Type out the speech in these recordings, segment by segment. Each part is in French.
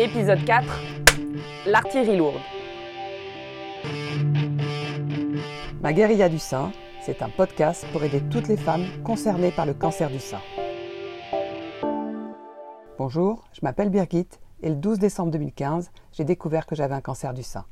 Épisode 4 L'artillerie lourde. Ma guérilla du sein, c'est un podcast pour aider toutes les femmes concernées par le cancer du sein. Bonjour, je m'appelle Birgit et le 12 décembre 2015, j'ai découvert que j'avais un cancer du sein.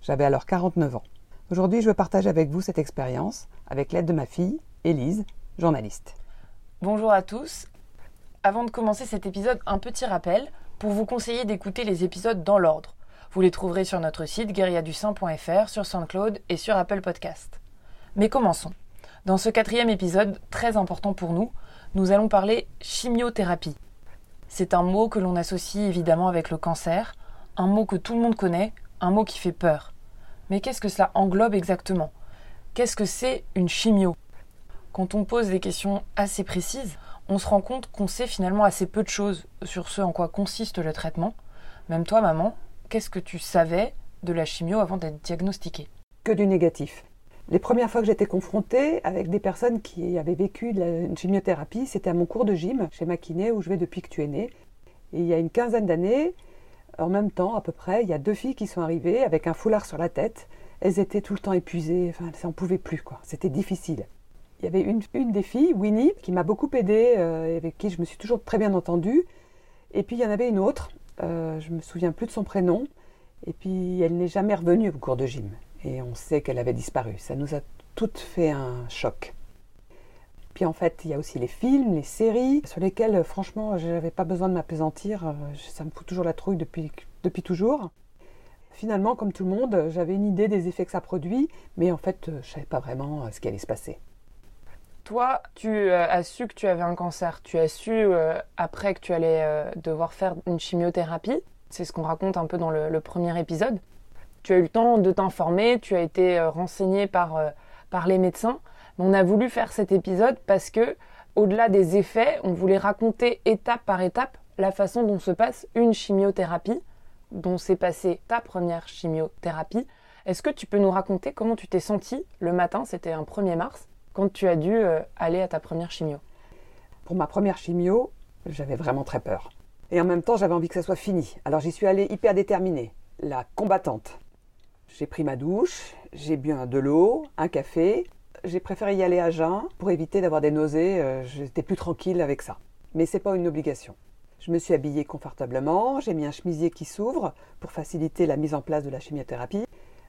J'avais alors 49 ans. Aujourd'hui, je veux partager avec vous cette expérience avec l'aide de ma fille, Élise, journaliste. Bonjour à tous. Avant de commencer cet épisode, un petit rappel pour vous conseiller d'écouter les épisodes dans l'ordre. Vous les trouverez sur notre site guerriadusain.fr, sur SoundCloud et sur Apple Podcast. Mais commençons. Dans ce quatrième épisode, très important pour nous, nous allons parler chimiothérapie. C'est un mot que l'on associe évidemment avec le cancer, un mot que tout le monde connaît, un mot qui fait peur. Mais qu'est-ce que cela englobe exactement? Qu'est-ce que c'est une chimio? Quand on pose des questions assez précises, on se rend compte qu'on sait finalement assez peu de choses sur ce en quoi consiste le traitement. Même toi, maman, qu'est-ce que tu savais de la chimio avant d'être diagnostiquée? Que du négatif. Les premières fois que j'étais confrontée avec des personnes qui avaient vécu de la chimiothérapie, c'était à mon cours de gym chez ma où je vais depuis que tu es née. Il y a une quinzaine d'années, en même temps à peu près, il y a deux filles qui sont arrivées avec un foulard sur la tête. Elles étaient tout le temps épuisées, enfin, ça n'en pouvait plus, quoi. C'était difficile. Il y avait une, une des filles, Winnie, qui m'a beaucoup aidée, euh, avec qui je me suis toujours très bien entendue. Et puis il y en avait une autre, euh, je me souviens plus de son prénom, et puis elle n'est jamais revenue au cours de gym. Et on sait qu'elle avait disparu. Ça nous a toutes fait un choc. Puis en fait, il y a aussi les films, les séries, sur lesquels, franchement, je n'avais pas besoin de m'apaisantir. Euh, ça me fout toujours la trouille depuis, depuis toujours. Finalement, comme tout le monde, j'avais une idée des effets que ça produit, mais en fait, je ne savais pas vraiment ce qui allait se passer. Toi, tu euh, as su que tu avais un cancer. Tu as su euh, après que tu allais euh, devoir faire une chimiothérapie. C'est ce qu'on raconte un peu dans le, premier épisode. Tu as eu le temps de t'informer, tu as été renseigné par, par les médecins. on a voulu faire cet épisode parce que, au-delà des effets, on voulait raconter étape par étape la façon dont se passe une chimiothérapie, dont s'est passée ta première chimiothérapie. Est-ce que tu peux nous raconter comment tu t'es senti le matin, c'était un 1er mars, quand tu as dû euh, aller à ta première chimio Pour ma première chimio, j'avais vraiment très peur. Et en même temps, j'avais envie que ça soit fini. Alors j'y suis allée hyper déterminée, la combattante. J'ai pris ma douche, j'ai bu de l'eau, un café. J'ai préféré y aller à jeun pour éviter d'avoir des nausées. Euh, j'étais plus tranquille avec ça. Mais c'est pas une obligation. Je me suis habillée confortablement, j'ai mis un chemisier qui s'ouvre pour faciliter la mise en place de la chimiothérapie.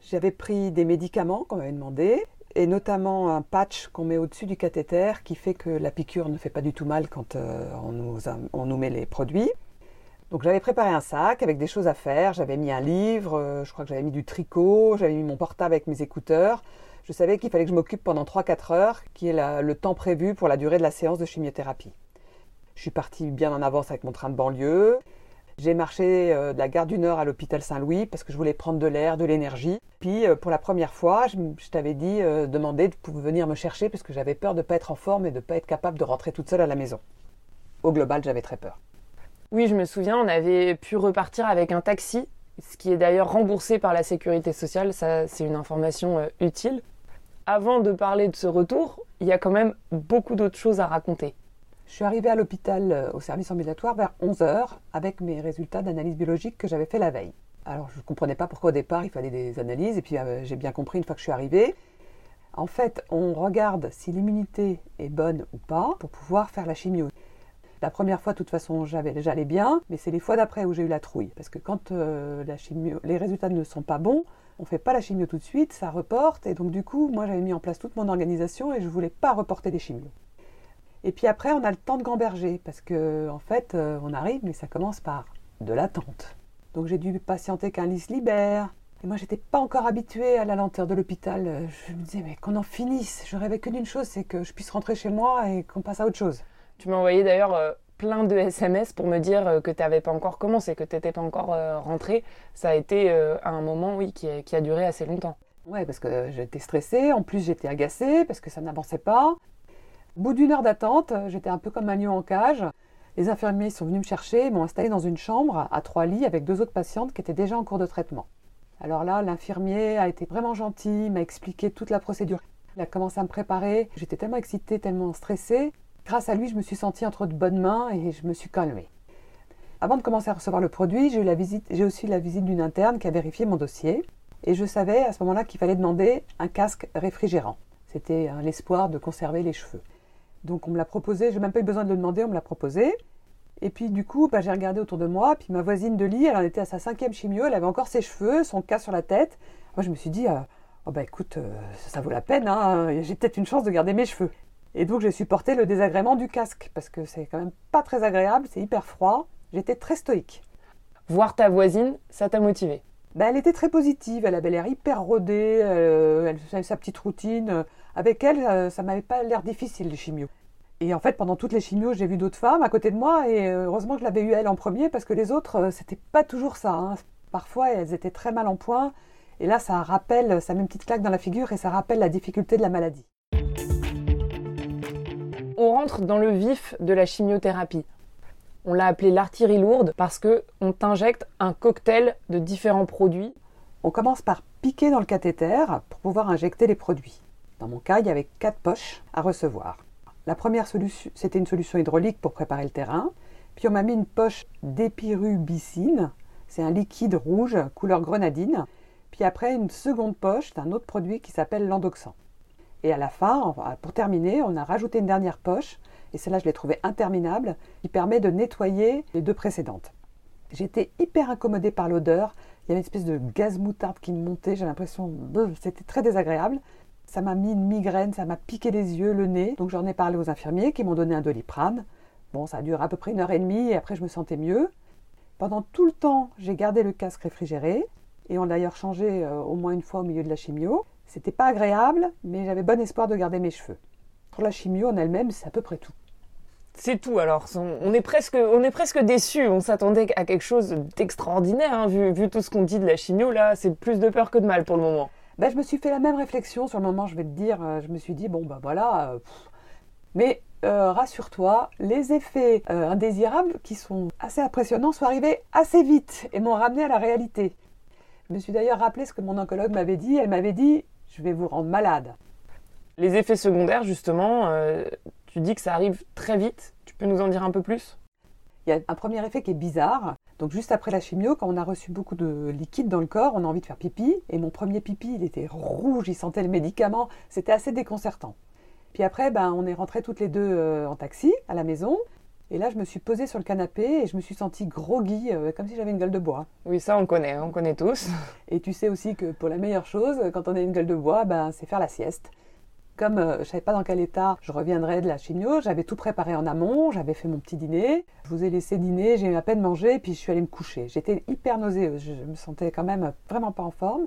J'avais pris des médicaments qu'on m'avait demandé et notamment un patch qu'on met au-dessus du cathéter qui fait que la piqûre ne fait pas du tout mal quand euh, on, nous, on, nous, met les produits. Donc j'avais préparé un sac avec des choses à faire, j'avais mis un livre, euh, je crois que j'avais mis du tricot, j'avais mis mon portable avec mes écouteurs. Je savais qu'il fallait que je m'occupe pendant 3-4 heures, qui est le temps prévu pour la durée de la séance de chimiothérapie. Je suis partie bien en avance avec mon train de banlieue. J'ai marché euh, de la gare du Nord à l'hôpital Saint-Louis parce que je voulais prendre de l'air, de l'énergie. Puis euh, pour la première fois, je, t'avais dit, euh, demander de venir me chercher parce que j'avais peur de ne pas être en forme et de ne pas être capable de rentrer toute seule à la maison. Au global, j'avais très peur. Oui, je me souviens, on avait pu repartir avec un taxi, ce qui est d'ailleurs remboursé par la sécurité sociale. Ça, c'est une information utile. Avant de parler de ce retour, il y a quand même beaucoup d'autres choses à raconter. Je suis arrivée à l'hôpital euh, au service ambulatoire vers 11h avec mes résultats d'analyse biologique que j'avais fait la veille. Alors je ne comprenais pas pourquoi au départ il fallait des analyses et puis euh, j'ai bien compris une fois que je suis arrivée. En fait, on regarde si l'immunité est bonne ou pas pour pouvoir faire la chimio. La première fois, de toute façon, j'allais bien, mais c'est les fois d'après où j'ai eu la trouille. Parce que quand euh, la chimio, les résultats ne sont pas bons, on ne fait pas la chimio tout de suite, ça reporte. Et donc, du coup, moi, j'avais mis en place toute mon organisation et je ne voulais pas reporter des chimios. Et puis après, on a le temps de gamberger, parce que en fait, euh, on arrive, mais ça commence par de l'attente. Donc j'ai dû patienter qu'un lit se libère. Et moi, j'étais pas encore habituée à la lenteur de l'hôpital. Je me disais, mais qu'on en finisse. Je rêvais que d'une chose, c'est que je puisse rentrer chez moi et qu'on passe à autre chose. Tu m'as envoyé d'ailleurs euh, plein de SMS pour me dire euh, que tu n'avais pas encore commencé, que tu n'étais pas encore rentrée. Ça a été un moment, oui, qui a, qui a duré assez longtemps. Ouais, parce que j'étais stressée. En plus, j'étais agacée parce que ça n'avançait pas. Au bout d'une heure d'attente, j'étais un peu comme un lion en cage. Les infirmiers sont venus me chercher m'ont installé dans une chambre à trois lits avec deux autres patientes qui étaient déjà en cours de traitement. Alors là, l'infirmier a été vraiment gentil, m'a expliqué toute la procédure. Il a commencé à me préparer. J'étais tellement excitée, tellement stressée. Grâce à lui, je me suis sentie entre de bonnes mains et je me suis calmée. Avant de commencer à recevoir le produit, j'ai eu la visite, aussi eu la visite d'une interne qui a vérifié mon dossier. Et je savais à ce moment-là qu'il fallait demander un casque réfrigérant. C'était hein, l'espoir de conserver les cheveux. Donc on me l'a proposé, j'ai même pas eu besoin de le demander, on me l'a proposé. Et puis du coup, bah, j'ai regardé autour de moi, puis ma voisine de lit, elle en était à sa cinquième chimio, elle avait encore ses cheveux, son casque sur la tête. Moi je me suis dit, euh, oh bah écoute, euh, ça vaut la peine, hein, j'ai peut-être une chance de garder mes cheveux. Et donc j'ai supporté le désagrément du casque, parce que c'est quand même pas très agréable, c'est hyper froid. J'étais très stoïque. Voir ta voisine, ça t'a motivé ben, elle était très positive, elle avait l'air hyper rodée, euh, elle faisait sa petite routine. Avec elle, euh, ça m'avait pas l'air difficile les chimios. Et en fait, pendant toutes les chimios, j'ai vu d'autres femmes à côté de moi, et euh, heureusement que je l'avais eu elle en premier, parce que les autres, c'était pas toujours ça. Hein. Parfois, elles étaient très mal en point, et là, ça rappelle, ça met une petite claque dans la figure, et ça rappelle la difficulté de la maladie. On rentre dans le vif de la chimiothérapie. On l'a appelé l'artillerie lourde parce que on t'injecte un cocktail de différents produits. On commence par piquer dans le cathéter pour pouvoir injecter les produits. Dans mon cas, il y avait quatre poches à recevoir. La première solution, c'était une solution hydraulique pour préparer le terrain. Puis on m'a mis une poche d'épirubicine, c'est un liquide rouge couleur grenadine. Puis après une seconde poche d'un autre produit qui s'appelle l'endoxan. Et à la fin, pour terminer, on a rajouté une dernière poche et celle-là je l'ai trouvée interminable, qui permet de nettoyer les deux précédentes. J'étais hyper incommodée par l'odeur, il y avait une espèce de gaz moutarde qui me montait, j'ai l'impression, c'était très désagréable. Ça m'a mis une migraine, ça m'a piqué les yeux, le nez. Donc j'en ai parlé aux infirmiers qui m'ont donné un doliprane. Bon, ça a duré à peu près une heure et demie et après je me sentais mieux. Pendant tout le temps, j'ai gardé le casque réfrigéré et on l'a d'ailleurs changé euh, au moins une fois au milieu de la chimio. C'était pas agréable, mais j'avais bon espoir de garder mes cheveux. Pour la chimio en elle-même, c'est à peu près tout. C'est tout alors. On est presque, on est presque déçus. On s'attendait à quelque chose d'extraordinaire. Hein, vu, tout ce qu'on dit de la chimio, là, c'est plus de peur que de mal pour le moment. Ben, je me suis fait la même réflexion sur le moment, je vais te dire. Euh, je me suis dit, bon, ben voilà. Euh, mais euh, rassure-toi, les effets indésirables, qui sont assez impressionnants, sont arrivés assez vite et m'ont ramené à la réalité. Je me suis d'ailleurs rappelé ce que mon oncologue m'avait dit. Elle m'avait dit, je vais vous rendre malade. Les effets secondaires, justement, tu dis que ça arrive très vite. Tu peux nous en dire un peu plus? Il y a un premier effet qui est bizarre. Donc juste après la chimio, quand on a reçu beaucoup de liquide dans le corps, on a envie de faire pipi. Et mon premier pipi, il était rouge, il sentait le médicament. C'était assez déconcertant. Puis après, ben, on est rentrés toutes les deux euh, en taxi à la maison. Et là, je me suis posée sur le canapé et je me suis sentie groggy, euh, comme si j'avais une gueule de bois. Oui, ça, on connaît, on connaît tous. Et tu sais aussi que pour la meilleure chose, quand on a une gueule de bois, ben, c'est faire la sieste. Comme euh, je savais pas dans quel état je reviendrais de la chimio, j'avais tout préparé en amont, j'avais fait mon petit dîner. Je vous ai laissé dîner, j'ai à peine mangé, puis je suis allée me coucher. J'étais hyper nauséeuse, je me sentais quand même vraiment pas en forme.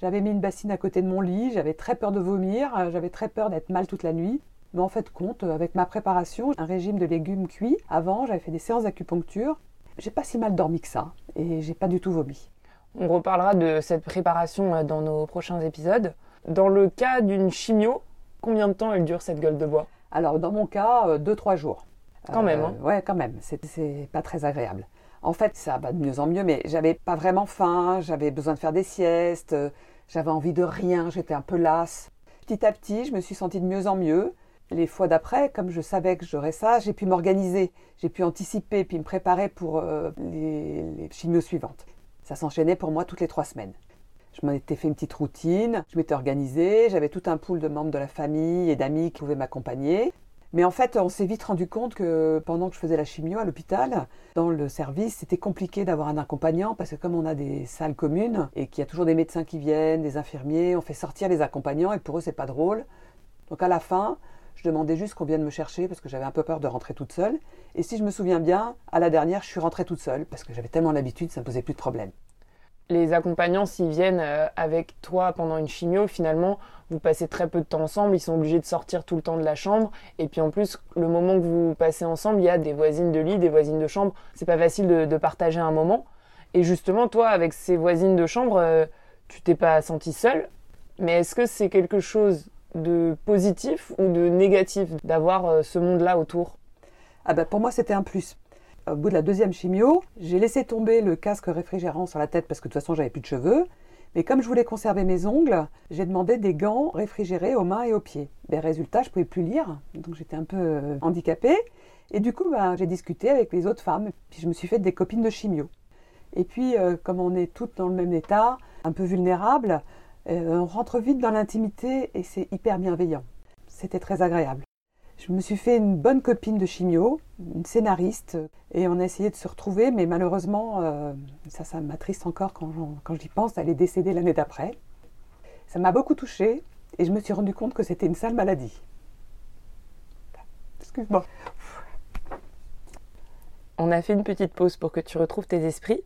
J'avais mis une bassine à côté de mon lit, j'avais très peur de vomir, euh, j'avais très peur d'être mal toute la nuit. Mais en fait, compte, euh, avec ma préparation, un régime de légumes cuits, avant, j'avais fait des séances d'acupuncture. J'ai pas si mal dormi que ça, et j'ai pas du tout vomi. On reparlera de cette préparation dans nos prochains épisodes. Dans le cas d'une chimio, combien de temps elle dure cette gueule de bois? Alors, dans mon cas, 2-3 euh, jours. Quand même, hein Ouais, quand même. C'est pas très agréable. En fait, ça va de mieux en mieux, mais j'avais pas vraiment faim, j'avais besoin de faire des siestes, j'avais envie de rien, j'étais un peu lasse. Petit à petit, je me suis sentie de mieux en mieux. Les fois d'après, comme je savais que j'aurais ça, j'ai pu m'organiser, j'ai pu anticiper, puis me préparer pour euh, les, les chimios suivantes. Ça s'enchaînait pour moi toutes les trois semaines. Je m'étais fait une petite routine, je m'étais organisée, j'avais tout un pool de membres de la famille et d'amis qui pouvaient m'accompagner. Mais en fait, on s'est vite rendu compte que pendant que je faisais la chimio à l'hôpital, dans le service, c'était compliqué d'avoir un accompagnant parce que comme on a des salles communes et qu'il y a toujours des médecins qui viennent, des infirmiers, on fait sortir les accompagnants et pour eux, c'est pas drôle. Donc à la fin, je demandais juste qu'on vienne me chercher parce que j'avais un peu peur de rentrer toute seule. Et si je me souviens bien, à la dernière, je suis rentrée toute seule parce que j'avais tellement l'habitude, ça ne posait plus de problème les accompagnants, s'ils viennent euh, avec toi pendant une chimio, finalement, vous passez très peu de temps ensemble, ils sont obligés de sortir tout le temps de la chambre. Et puis en plus, le moment que vous passez ensemble, il y a des voisines de lit, des voisines de chambre. C'est pas facile de, partager un moment. Et justement, toi, avec ces voisines de chambre, euh, tu t'es pas senti seule. Mais est-ce que c'est quelque chose de positif ou de négatif d'avoir euh, ce monde-là autour? Ah bah pour moi, c'était un plus au bout de la deuxième chimio, j'ai laissé tomber le casque réfrigérant sur la tête parce que de toute façon j'avais plus de cheveux. Mais comme je voulais conserver mes ongles, j'ai demandé des gants réfrigérés aux mains et aux pieds. Ben, résultat, je pouvais plus lire, donc j'étais un peu euh, handicapée. Et du coup, ben, j'ai discuté avec les autres femmes, puis je me suis fait des copines de chimio. Et puis, euh, comme on est toutes dans le même état, un peu vulnérables, euh, on rentre vite dans l'intimité et c'est hyper bienveillant. C'était très agréable. Je me suis fait une bonne copine de chimio, une scénariste, et on a essayé de se retrouver, mais malheureusement, euh, ça, ça m'attriste encore quand, quand j'y pense, elle est décédée l'année d'après. Ça m'a beaucoup touchée, et je me suis rendu compte que c'était une sale maladie. Excuse-moi. On a fait une petite pause pour que tu retrouves tes esprits.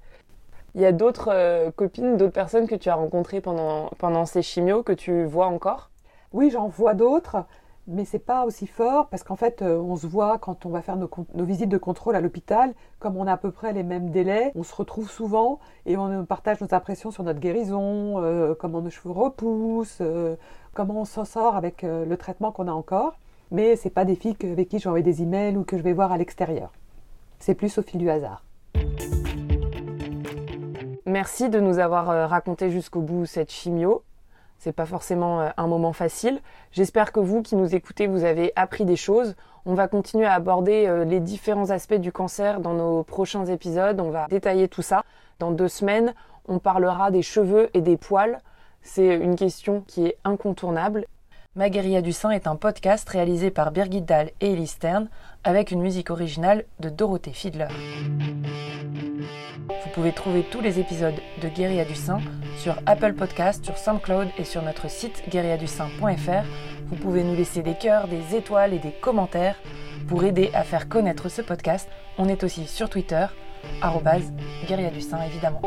Il y a d'autres euh, copines, d'autres personnes que tu as rencontrées pendant, pendant ces chimios que tu vois encore? Oui, j'en vois d'autres mais c'est pas aussi fort parce qu'en fait, euh, on se voit quand on va faire nos, visites de contrôle à l'hôpital, comme on a à peu près les mêmes délais, on se retrouve souvent et on partage nos impressions sur notre guérison, euh, comment nos cheveux repoussent, euh, comment on s'en sort avec le traitement qu'on a encore. Mais c'est pas des filles avec qui j'envoie des emails ou que je vais voir à l'extérieur. C'est plus au fil du hasard. Merci de nous avoir raconté jusqu'au bout cette chimio. C'est pas forcément euh, un moment facile. J'espère que vous qui nous écoutez, vous avez appris des choses. On va continuer à aborder euh, les différents aspects du cancer dans nos prochains épisodes. On va détailler tout ça. Dans deux semaines, on parlera des cheveux et des poils. C'est une question qui est incontournable. Magueria du sein est un podcast réalisé par Birgit Dahl et Ellie Stern avec une musique originale de Dorothée Fiedler. Vous pouvez trouver tous les épisodes de Guérilla du Sein sur Apple Podcast, sur SoundCloud et sur notre site guérilladusain.fr. Vous pouvez nous laisser des cœurs, des étoiles et des commentaires pour aider à faire connaître ce podcast. On est aussi sur Twitter, guérilla du sein évidemment.